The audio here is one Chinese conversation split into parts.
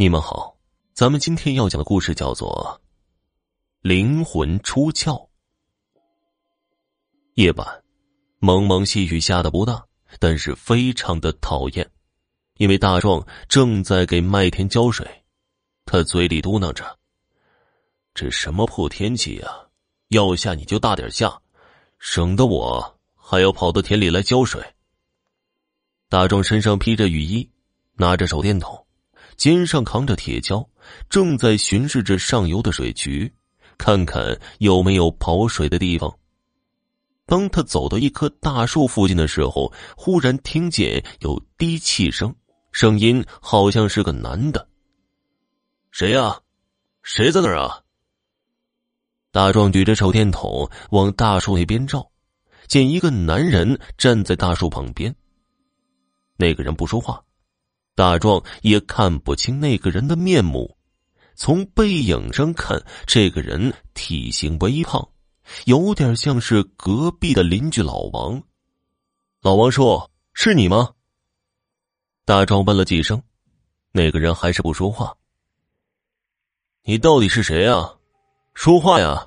你们好，咱们今天要讲的故事叫做《灵魂出窍》。夜晚，蒙蒙细雨下的不大，但是非常的讨厌，因为大壮正在给麦田浇水，他嘴里嘟囔着：“这什么破天气呀，要下你就大点下，省得我还要跑到田里来浇水。”大壮身上披着雨衣，拿着手电筒。肩上扛着铁锹，正在巡视着上游的水渠，看看有没有跑水的地方。当他走到一棵大树附近的时候，忽然听见有低气声，声音好像是个男的。谁呀？谁在那儿啊？大壮举着手电筒往大树那边照，见一个男人站在大树旁边。那个人不说话。大壮也看不清那个人的面目，从背影上看，这个人体型微胖，有点像是隔壁的邻居老王。老王说：“是你吗？”大壮问了几声，那个人还是不说话。你到底是谁啊？说话呀！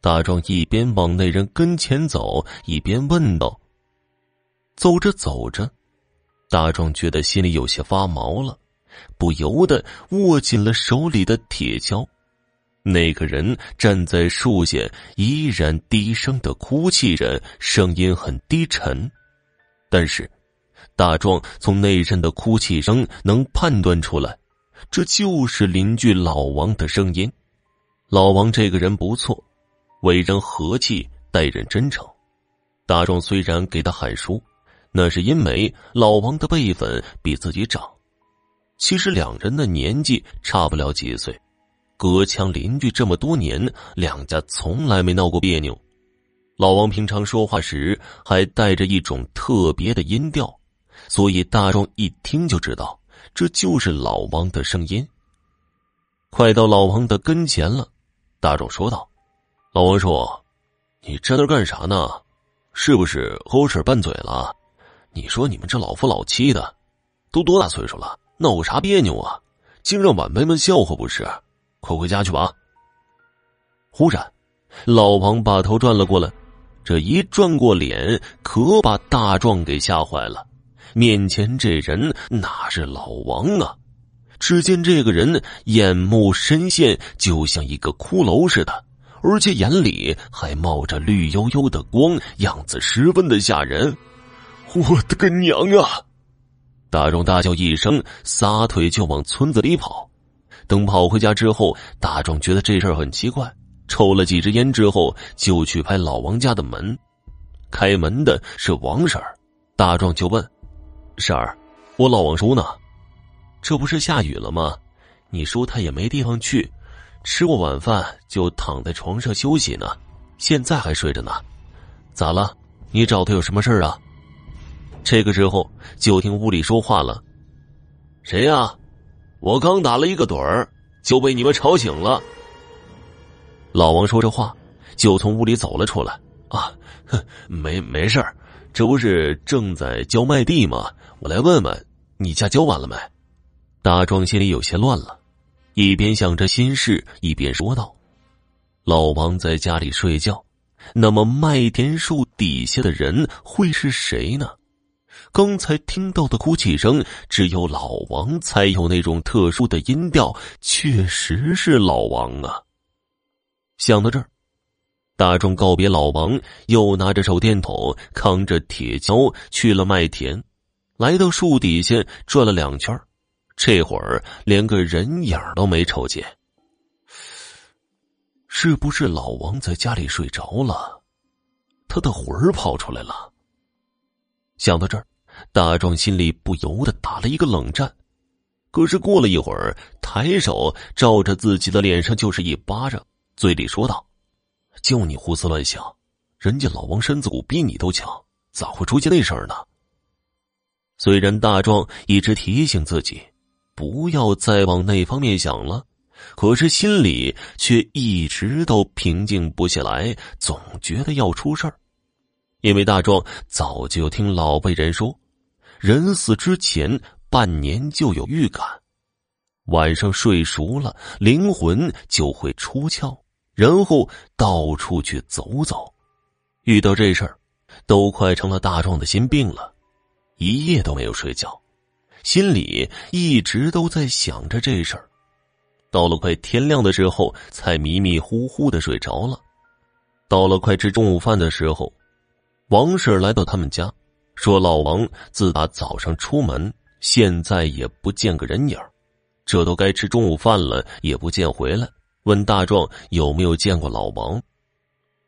大壮一边往那人跟前走，一边问道。走着走着。大壮觉得心里有些发毛了，不由得握紧了手里的铁锹。那个人站在树下，依然低声的哭泣着，声音很低沉。但是，大壮从那人的哭泣声能判断出来，这就是邻居老王的声音。老王这个人不错，为人和气，待人真诚。大壮虽然给他喊叔。那是因为老王的辈分比自己长，其实两人的年纪差不了几岁，隔墙邻居这么多年，两家从来没闹过别扭。老王平常说话时还带着一种特别的音调，所以大壮一听就知道这就是老王的声音。快到老王的跟前了，大壮说道：“老王说，你站那干啥呢？是不是和我婶拌嘴了？”你说你们这老夫老妻的，都多大岁数了，闹个啥别扭啊？竟让晚辈们笑话不是？快回家去吧。忽然，老王把头转了过来，这一转过脸，可把大壮给吓坏了。面前这人哪是老王啊？只见这个人眼目深陷，就像一个骷髅似的，而且眼里还冒着绿油油的光，样子十分的吓人。我的个娘啊！大壮大叫一声，撒腿就往村子里跑。等跑回家之后，大壮觉得这事儿很奇怪，抽了几支烟之后，就去拍老王家的门。开门的是王婶儿，大壮就问：“婶儿，我老王叔呢？这不是下雨了吗？你叔他也没地方去，吃过晚饭就躺在床上休息呢，现在还睡着呢。咋了？你找他有什么事儿啊？”这个时候，就听屋里说话了：“谁呀？我刚打了一个盹儿，就被你们吵醒了。”老王说着话，就从屋里走了出来。啊，没没事儿，这不是正在浇麦地吗？我来问问，你家浇完了没？大壮心里有些乱了，一边想着心事，一边说道：“老王在家里睡觉，那么麦田树底下的人会是谁呢？”刚才听到的哭泣声，只有老王才有那种特殊的音调，确实是老王啊。想到这儿，大壮告别老王，又拿着手电筒，扛着铁锹去了麦田，来到树底下转了两圈，这会儿连个人影都没瞅见。是不是老王在家里睡着了，他的魂儿跑出来了？想到这儿。大壮心里不由得打了一个冷战，可是过了一会儿，抬手照着自己的脸上就是一巴掌，嘴里说道：“就你胡思乱想，人家老王身子骨比你都强，咋会出现那事儿呢？”虽然大壮一直提醒自己不要再往那方面想了，可是心里却一直都平静不下来，总觉得要出事儿，因为大壮早就听老辈人说。人死之前半年就有预感，晚上睡熟了，灵魂就会出窍，然后到处去走走。遇到这事儿，都快成了大壮的心病了，一夜都没有睡觉，心里一直都在想着这事儿。到了快天亮的时候，才迷迷糊糊的睡着了。到了快吃中午饭的时候，王婶来到他们家，说老王自打早上出门，现在也不见个人影这都该吃中午饭了，也不见回来。问大壮有没有见过老王？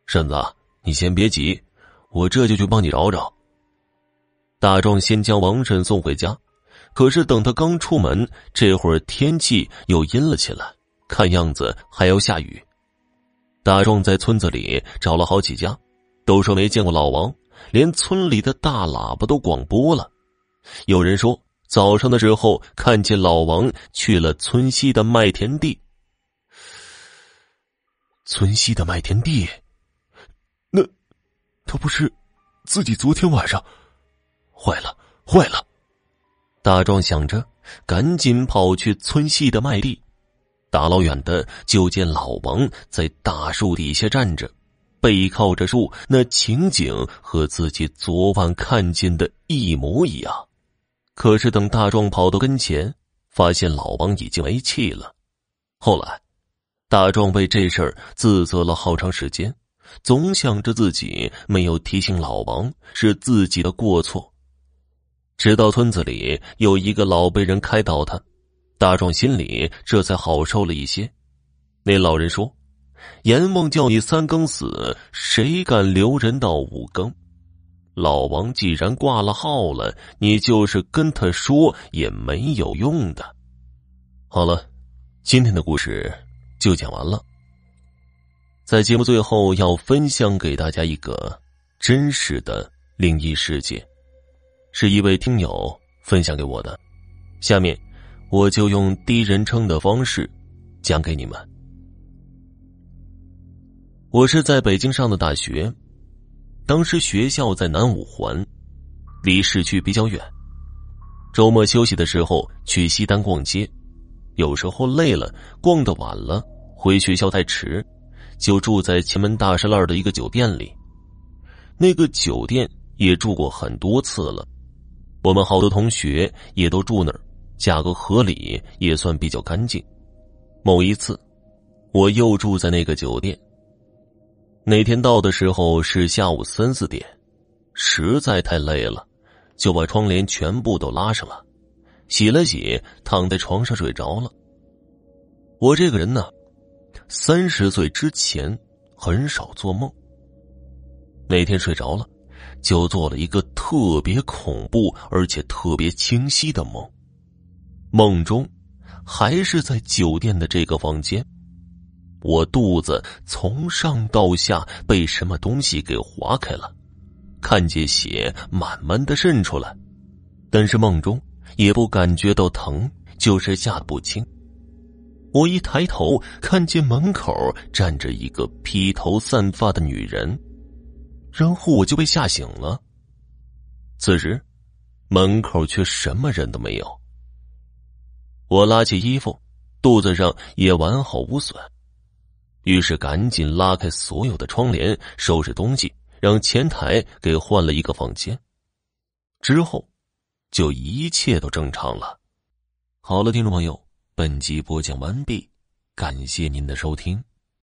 婶子，你先别急，我这就去帮你找找。大壮先将王婶送回家，可是等他刚出门，这会儿天气又阴了起来，看样子还要下雨。大壮在村子里找了好几家，都说没见过老王，连村里的大喇叭都广播了。有人说。早上的时候，看见老王去了村西的麦田地。村西的麦田地，那他不是自己昨天晚上？坏了，坏了！大壮想着，赶紧跑去村西的麦地。大老远的就见老王在大树底下站着，背靠着树，那情景和自己昨晚看见的一模一样。可是等大壮跑到跟前，发现老王已经没气了。后来，大壮为这事儿自责了好长时间，总想着自己没有提醒老王是自己的过错。直到村子里有一个老辈人开导他，大壮心里这才好受了一些。那老人说：“阎王叫你三更死，谁敢留人到五更？”老王既然挂了号了，你就是跟他说也没有用的。好了，今天的故事就讲完了。在节目最后，要分享给大家一个真实的灵异事件，是一位听友分享给我的。下面，我就用第一人称的方式讲给你们。我是在北京上的大学。当时学校在南五环，离市区比较远。周末休息的时候去西单逛街，有时候累了，逛的晚了，回学校太迟，就住在前门大栅栏的一个酒店里。那个酒店也住过很多次了，我们好多同学也都住那儿，价格合理，也算比较干净。某一次，我又住在那个酒店。那天到的时候是下午三四点，实在太累了，就把窗帘全部都拉上了，洗了洗，躺在床上睡着了。我这个人呢，三十岁之前很少做梦。那天睡着了，就做了一个特别恐怖而且特别清晰的梦，梦中还是在酒店的这个房间。我肚子从上到下被什么东西给划开了，看见血慢慢的渗出来，但是梦中也不感觉到疼，就是吓得不轻。我一抬头看见门口站着一个披头散发的女人，然后我就被吓醒了。此时，门口却什么人都没有。我拉起衣服，肚子上也完好无损。于是赶紧拉开所有的窗帘，收拾东西，让前台给换了一个房间。之后，就一切都正常了。好了，听众朋友，本集播讲完毕，感谢您的收听。